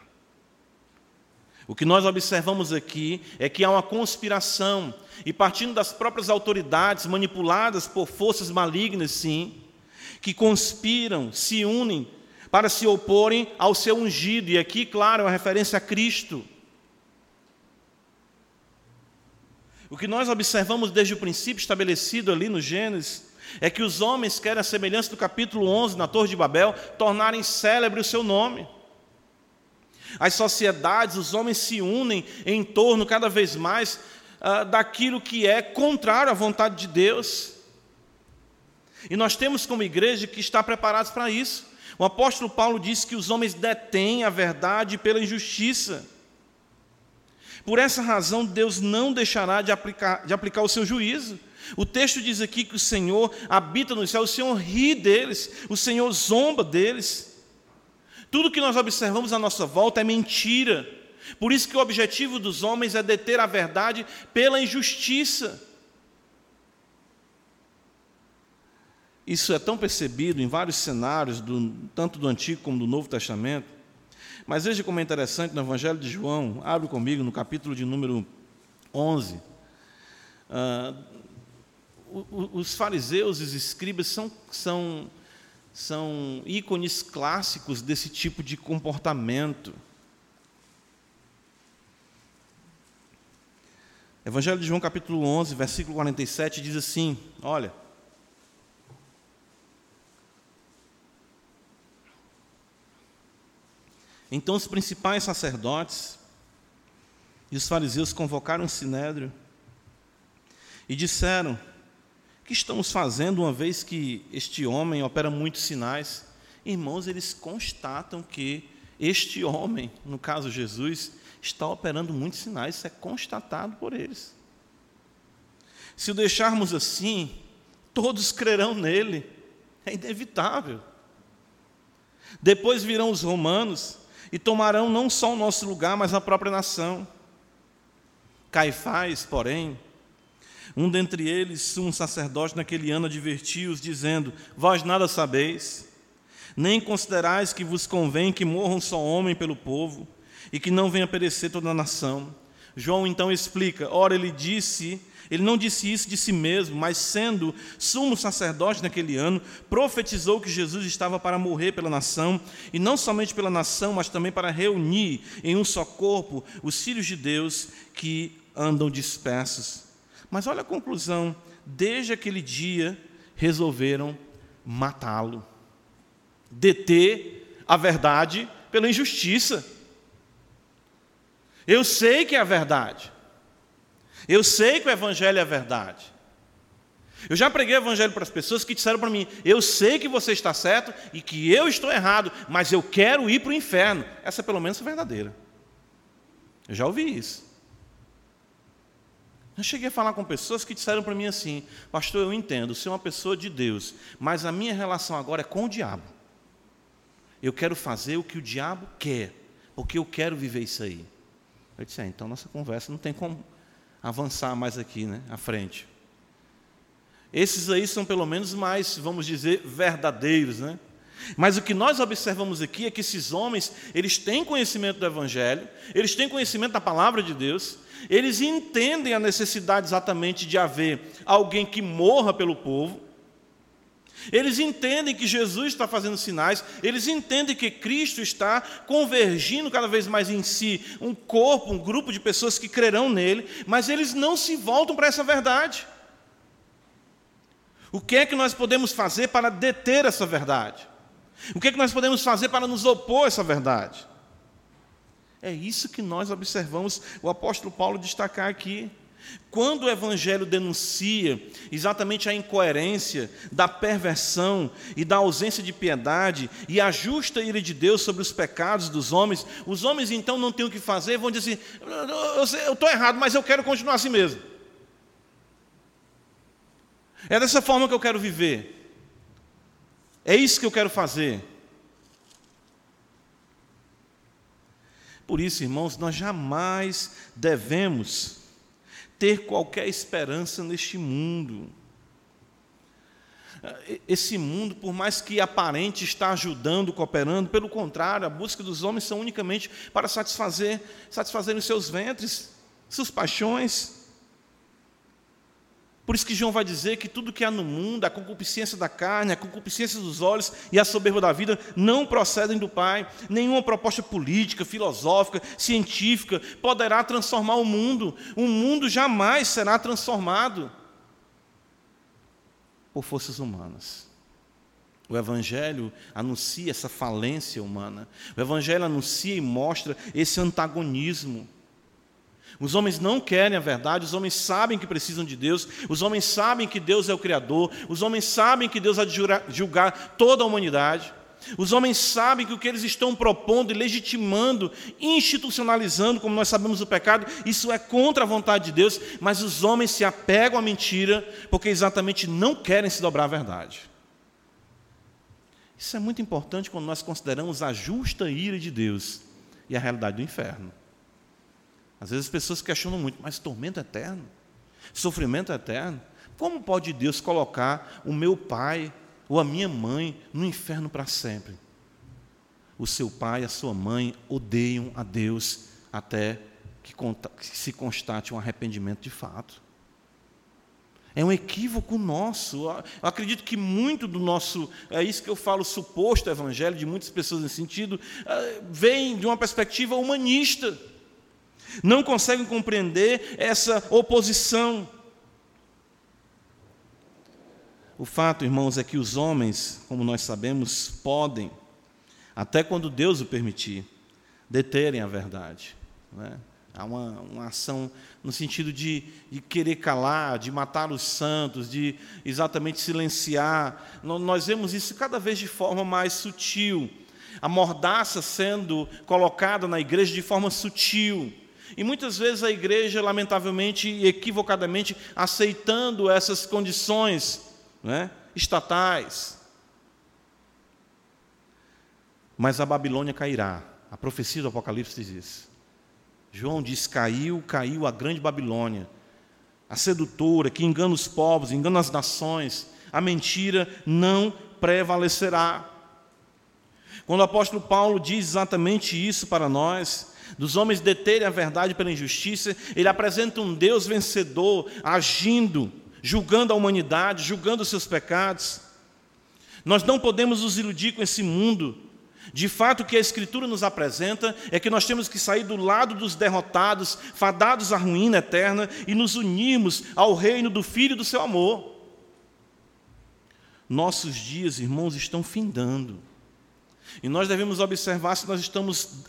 O que nós observamos aqui é que há uma conspiração, e partindo das próprias autoridades, manipuladas por forças malignas, sim, que conspiram, se unem para se oporem ao seu ungido. E aqui, claro, é uma referência a Cristo. O que nós observamos desde o princípio estabelecido ali no Gênesis é que os homens querem a semelhança do capítulo 11 na Torre de Babel tornarem célebre o seu nome. As sociedades, os homens se unem em torno cada vez mais ah, daquilo que é contrário à vontade de Deus. E nós temos como igreja que estar preparados para isso. O apóstolo Paulo disse que os homens detêm a verdade pela injustiça. Por essa razão, Deus não deixará de aplicar, de aplicar o seu juízo. O texto diz aqui que o Senhor habita no céu, o Senhor ri deles, o Senhor zomba deles. Tudo que nós observamos à nossa volta é mentira. Por isso que o objetivo dos homens é deter a verdade pela injustiça. Isso é tão percebido em vários cenários, do, tanto do Antigo como do Novo Testamento. Mas veja como é interessante no Evangelho de João, abre comigo no capítulo de número 11. Ah, os fariseus e os escribas são, são, são ícones clássicos desse tipo de comportamento. Evangelho de João, capítulo 11, versículo 47, diz assim: Olha. Então os principais sacerdotes e os fariseus convocaram o sinédrio e disseram: que estamos fazendo uma vez que este homem opera muitos sinais? Irmãos, eles constatam que este homem, no caso Jesus, está operando muitos sinais, isso é constatado por eles. Se o deixarmos assim, todos crerão nele, é inevitável. Depois virão os romanos e tomarão não só o nosso lugar, mas a própria nação. Caifás, porém, um dentre eles, um sacerdote naquele ano, advertiu-os, dizendo: Vós nada sabeis, nem considerais que vos convém que morra um só homem pelo povo, e que não venha perecer toda a nação. João então explica: ora, ele disse ele não disse isso de si mesmo, mas sendo sumo sacerdote naquele ano, profetizou que Jesus estava para morrer pela nação, e não somente pela nação, mas também para reunir em um só corpo os filhos de Deus que andam dispersos. Mas olha a conclusão: desde aquele dia resolveram matá-lo, deter a verdade pela injustiça. Eu sei que é a verdade. Eu sei que o Evangelho é verdade. Eu já preguei o Evangelho para as pessoas que disseram para mim: Eu sei que você está certo e que eu estou errado, mas eu quero ir para o inferno. Essa, pelo menos, é verdadeira. Eu já ouvi isso. Eu cheguei a falar com pessoas que disseram para mim assim: Pastor, eu entendo, você é uma pessoa de Deus, mas a minha relação agora é com o diabo. Eu quero fazer o que o diabo quer, porque eu quero viver isso aí. Eu disse: é, então nossa conversa não tem como avançar mais aqui, né, à frente. Esses aí são pelo menos mais, vamos dizer, verdadeiros, né? Mas o que nós observamos aqui é que esses homens, eles têm conhecimento do Evangelho, eles têm conhecimento da palavra de Deus, eles entendem a necessidade exatamente de haver alguém que morra pelo povo, eles entendem que Jesus está fazendo sinais, eles entendem que Cristo está convergindo cada vez mais em si um corpo, um grupo de pessoas que crerão nele, mas eles não se voltam para essa verdade. O que é que nós podemos fazer para deter essa verdade? O que é que nós podemos fazer para nos opor a essa verdade? É isso que nós observamos o apóstolo Paulo destacar aqui. Quando o Evangelho denuncia exatamente a incoerência da perversão e da ausência de piedade e a justa ira de Deus sobre os pecados dos homens, os homens então não têm o que fazer, vão dizer assim: eu estou errado, mas eu quero continuar assim mesmo. É dessa forma que eu quero viver. É isso que eu quero fazer. Por isso, irmãos, nós jamais devemos ter qualquer esperança neste mundo. Esse mundo, por mais que aparente está ajudando, cooperando, pelo contrário, a busca dos homens são unicamente para satisfazer, satisfazerem os seus ventres, suas paixões. Por isso que João vai dizer que tudo que há no mundo, a concupiscência da carne, a concupiscência dos olhos e a soberba da vida, não procedem do Pai. Nenhuma proposta política, filosófica, científica poderá transformar o mundo. O mundo jamais será transformado por forças humanas. O Evangelho anuncia essa falência humana. O Evangelho anuncia e mostra esse antagonismo. Os homens não querem a verdade, os homens sabem que precisam de Deus, os homens sabem que Deus é o Criador, os homens sabem que Deus há de julgar toda a humanidade, os homens sabem que o que eles estão propondo e legitimando, institucionalizando, como nós sabemos o pecado, isso é contra a vontade de Deus, mas os homens se apegam à mentira porque exatamente não querem se dobrar à verdade. Isso é muito importante quando nós consideramos a justa ira de Deus e a realidade do inferno. Às vezes as pessoas questionam muito, mas tormento eterno? Sofrimento eterno? Como pode Deus colocar o meu pai ou a minha mãe no inferno para sempre? O seu pai e a sua mãe odeiam a Deus até que se constate um arrependimento de fato. É um equívoco nosso. Eu acredito que muito do nosso, é isso que eu falo, suposto evangelho, de muitas pessoas nesse sentido, é, vem de uma perspectiva humanista não conseguem compreender essa oposição. O fato, irmãos, é que os homens, como nós sabemos, podem, até quando Deus o permitir, deterem a verdade. Né? Há uma, uma ação no sentido de, de, querer calar, de matar os santos, de exatamente silenciar. Nós vemos isso cada vez de forma mais sutil. A mordaça sendo colocada na igreja de forma sutil. E muitas vezes a igreja, lamentavelmente e equivocadamente, aceitando essas condições né, estatais. Mas a Babilônia cairá. A profecia do Apocalipse diz isso. João diz: caiu, caiu a grande Babilônia, a sedutora que engana os povos, engana as nações. A mentira não prevalecerá. Quando o apóstolo Paulo diz exatamente isso para nós, dos homens deterem a verdade pela injustiça, ele apresenta um Deus vencedor, agindo, julgando a humanidade, julgando os seus pecados. Nós não podemos nos iludir com esse mundo. De fato, o que a Escritura nos apresenta é que nós temos que sair do lado dos derrotados, fadados à ruína eterna, e nos unirmos ao reino do Filho do seu amor. Nossos dias, irmãos, estão findando. E nós devemos observar se nós estamos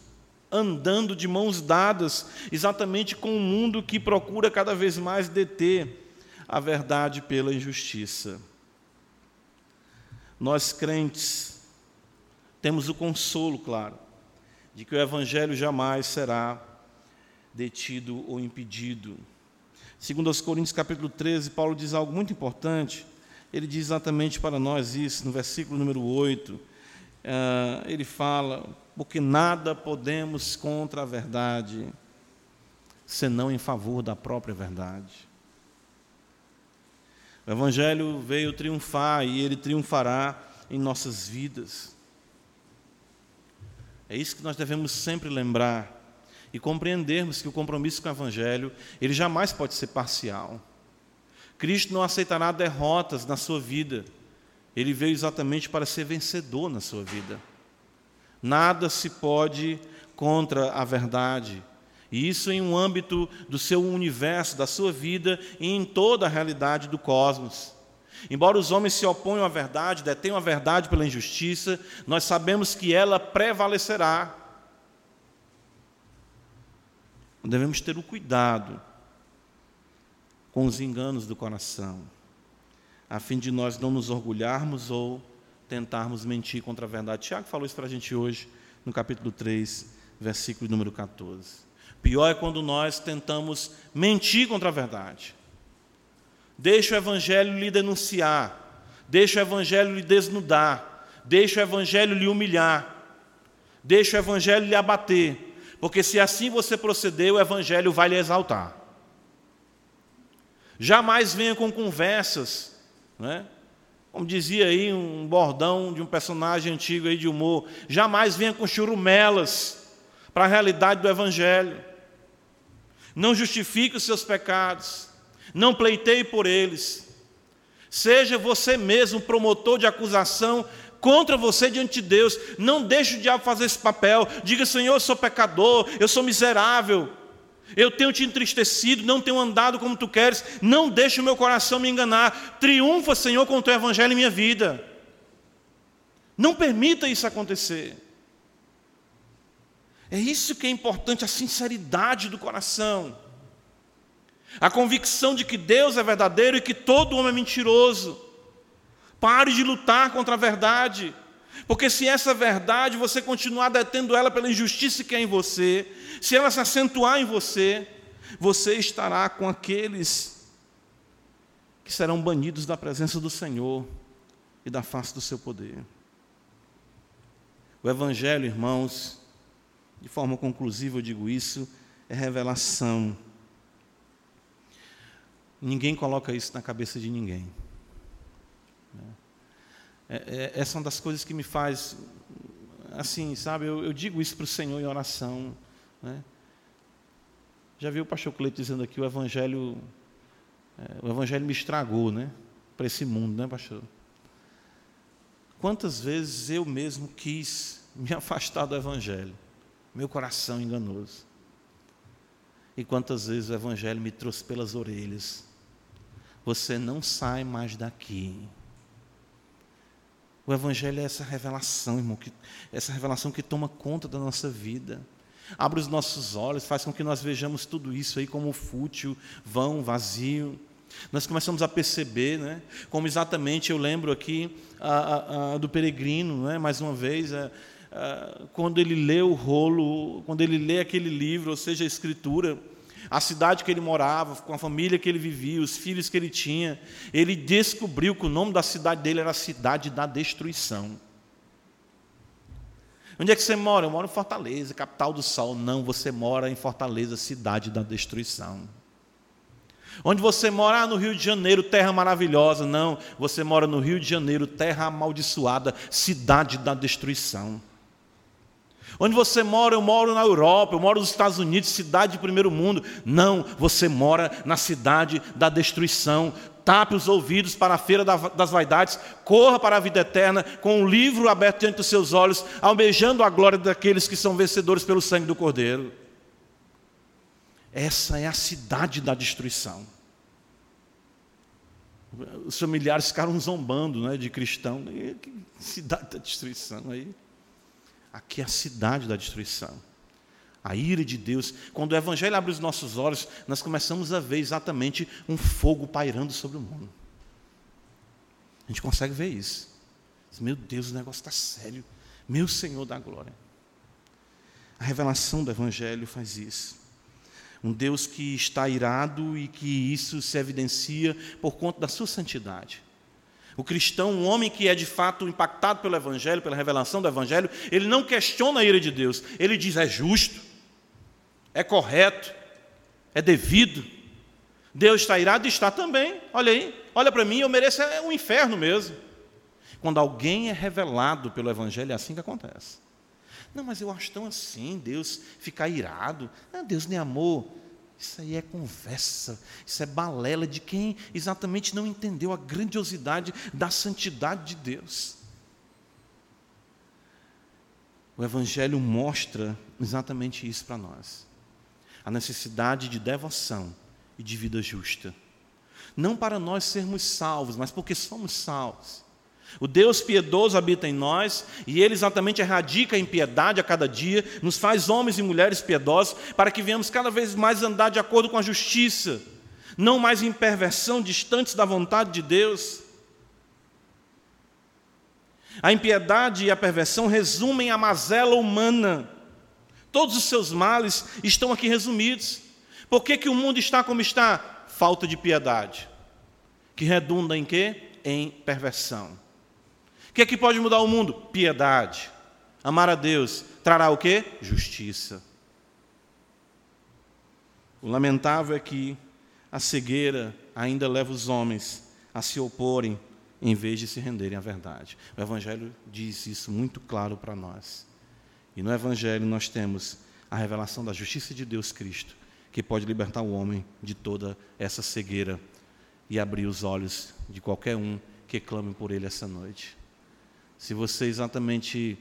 andando de mãos dadas, exatamente com um mundo que procura cada vez mais deter a verdade pela injustiça. Nós crentes temos o consolo, claro, de que o Evangelho jamais será detido ou impedido. Segundo aos Coríntios capítulo 13, Paulo diz algo muito importante. Ele diz exatamente para nós isso, no versículo número 8. Uh, ah, ele fala: porque nada podemos contra a verdade, senão em favor da própria verdade. O Evangelho veio triunfar e ele triunfará em nossas vidas. É isso que nós devemos sempre lembrar e compreendermos que o compromisso com o Evangelho, ele jamais pode ser parcial. Cristo não aceitará derrotas na sua vida. Ele veio exatamente para ser vencedor na sua vida. Nada se pode contra a verdade. E isso em um âmbito do seu universo, da sua vida e em toda a realidade do cosmos. Embora os homens se oponham à verdade, detenham a verdade pela injustiça, nós sabemos que ela prevalecerá. Devemos ter o cuidado com os enganos do coração, a fim de nós não nos orgulharmos ou tentarmos mentir contra a verdade. Tiago falou isso para a gente hoje, no capítulo 3, versículo número 14. Pior é quando nós tentamos mentir contra a verdade. Deixa o Evangelho lhe denunciar, deixa o Evangelho lhe desnudar, deixa o Evangelho lhe humilhar, deixa o Evangelho lhe abater, porque se assim você proceder, o Evangelho vai lhe exaltar. Jamais venha com conversas, né? Como dizia aí um bordão de um personagem antigo aí de humor, jamais venha com churumelas para a realidade do Evangelho. Não justifique os seus pecados não pleiteie por eles. Seja você mesmo promotor de acusação contra você diante de Deus. Não deixe o diabo fazer esse papel. Diga, Senhor, eu sou pecador, eu sou miserável. Eu tenho te entristecido, não tenho andado como tu queres. Não deixe o meu coração me enganar. Triunfa, Senhor, com o teu evangelho em minha vida. Não permita isso acontecer. É isso que é importante, a sinceridade do coração. A convicção de que Deus é verdadeiro e que todo homem é mentiroso. Pare de lutar contra a verdade. Porque se essa verdade você continuar detendo ela pela injustiça que é em você, se ela se acentuar em você, você estará com aqueles que serão banidos da presença do Senhor e da face do seu poder. O Evangelho, irmãos, de forma conclusiva eu digo isso, é revelação Ninguém coloca isso na cabeça de ninguém. É, essa é uma das coisas que me faz, assim, sabe, eu, eu digo isso para o Senhor em oração. Né? Já viu o pastor Cleito dizendo aqui, o Evangelho, é, o Evangelho me estragou, né? Para esse mundo, né, pastor? Quantas vezes eu mesmo quis me afastar do Evangelho, meu coração enganoso. E quantas vezes o Evangelho me trouxe pelas orelhas você não sai mais daqui. O Evangelho é essa revelação, irmão, que, essa revelação que toma conta da nossa vida. Abre os nossos olhos, faz com que nós vejamos tudo isso aí como fútil, vão, vazio. Nós começamos a perceber, né, como exatamente eu lembro aqui a, a, a do peregrino, né, mais uma vez, quando ele lê o rolo, quando ele lê aquele livro, ou seja, a Escritura, a cidade que ele morava, com a família que ele vivia, os filhos que ele tinha, ele descobriu que o nome da cidade dele era a cidade da destruição. Onde é que você mora? Eu moro em Fortaleza, capital do sol. Não, você mora em Fortaleza, cidade da destruição. Onde você mora? Ah, no Rio de Janeiro, terra maravilhosa. Não, você mora no Rio de Janeiro, terra amaldiçoada, cidade da destruição. Onde você mora, eu moro na Europa, eu moro nos Estados Unidos, cidade de primeiro mundo. Não, você mora na cidade da destruição. Tape os ouvidos para a feira das vaidades, corra para a vida eterna, com o um livro aberto diante dos seus olhos, almejando a glória daqueles que são vencedores pelo sangue do Cordeiro. Essa é a cidade da destruição. Os familiares ficaram zombando né, de cristão. Que cidade da destruição aí. Aqui é a cidade da destruição. A ira de Deus. Quando o Evangelho abre os nossos olhos, nós começamos a ver exatamente um fogo pairando sobre o mundo. A gente consegue ver isso. Meu Deus, o negócio está sério. Meu Senhor da glória. A revelação do Evangelho faz isso. Um Deus que está irado e que isso se evidencia por conta da sua santidade. O cristão, um homem que é de fato impactado pelo Evangelho, pela revelação do Evangelho, ele não questiona a ira de Deus. Ele diz: é justo, é correto, é devido. Deus está irado e está também. Olha aí, olha para mim, eu mereço é um inferno mesmo. Quando alguém é revelado pelo Evangelho, é assim que acontece. Não, mas eu acho tão assim, Deus ficar irado. Não, Deus nem amor. Isso aí é conversa, isso é balela de quem exatamente não entendeu a grandiosidade da santidade de Deus. O Evangelho mostra exatamente isso para nós: a necessidade de devoção e de vida justa. Não para nós sermos salvos, mas porque somos salvos. O Deus piedoso habita em nós e Ele exatamente erradica em piedade a cada dia, nos faz homens e mulheres piedosos, para que venhamos cada vez mais andar de acordo com a justiça, não mais em perversão, distantes da vontade de Deus. A impiedade e a perversão resumem a mazela humana. Todos os seus males estão aqui resumidos. Por que, que o mundo está como está? Falta de piedade. Que redunda em quê? Em perversão que é que pode mudar o mundo? Piedade. Amar a Deus trará o quê? Justiça. O lamentável é que a cegueira ainda leva os homens a se oporem em vez de se renderem à verdade. O Evangelho diz isso muito claro para nós. E no Evangelho nós temos a revelação da justiça de Deus Cristo, que pode libertar o homem de toda essa cegueira e abrir os olhos de qualquer um que clame por ele essa noite se você exatamente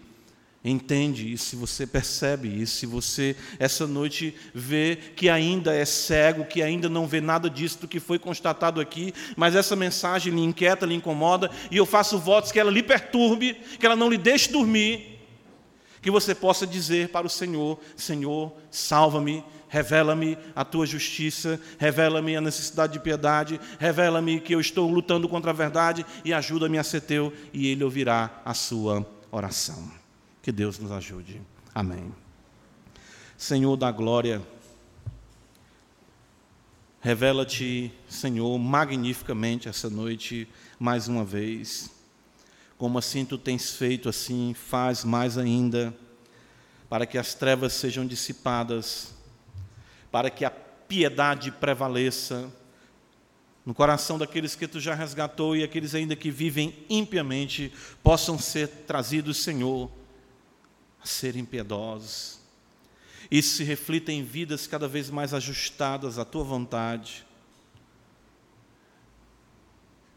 entende isso, se você percebe isso, se você essa noite vê que ainda é cego, que ainda não vê nada disso do que foi constatado aqui, mas essa mensagem lhe inquieta, lhe incomoda, e eu faço votos que ela lhe perturbe, que ela não lhe deixe dormir, que você possa dizer para o Senhor: Senhor, salva-me, revela-me a tua justiça, revela-me a necessidade de piedade, revela-me que eu estou lutando contra a verdade e ajuda-me a ser teu, e Ele ouvirá a sua oração. Que Deus nos ajude. Amém. Senhor da glória, revela-te, Senhor, magnificamente essa noite, mais uma vez. Como assim tu tens feito, assim faz mais ainda, para que as trevas sejam dissipadas para que a piedade prevaleça no coração daqueles que tu já resgatou e aqueles ainda que vivem impiamente possam ser trazidos, Senhor, a serem piedosos. Isso se reflita em vidas cada vez mais ajustadas à tua vontade.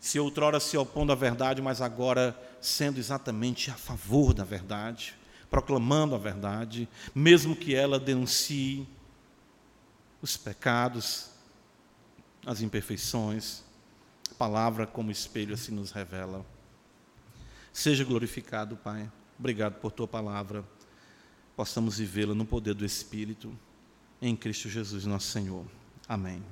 Se outrora se opondo à verdade, mas agora sendo exatamente a favor da verdade, proclamando a verdade, mesmo que ela denuncie os pecados, as imperfeições. A palavra como espelho assim nos revela. Seja glorificado, Pai. Obrigado por tua palavra. Possamos vivê-la no poder do Espírito, em Cristo Jesus, nosso Senhor. Amém.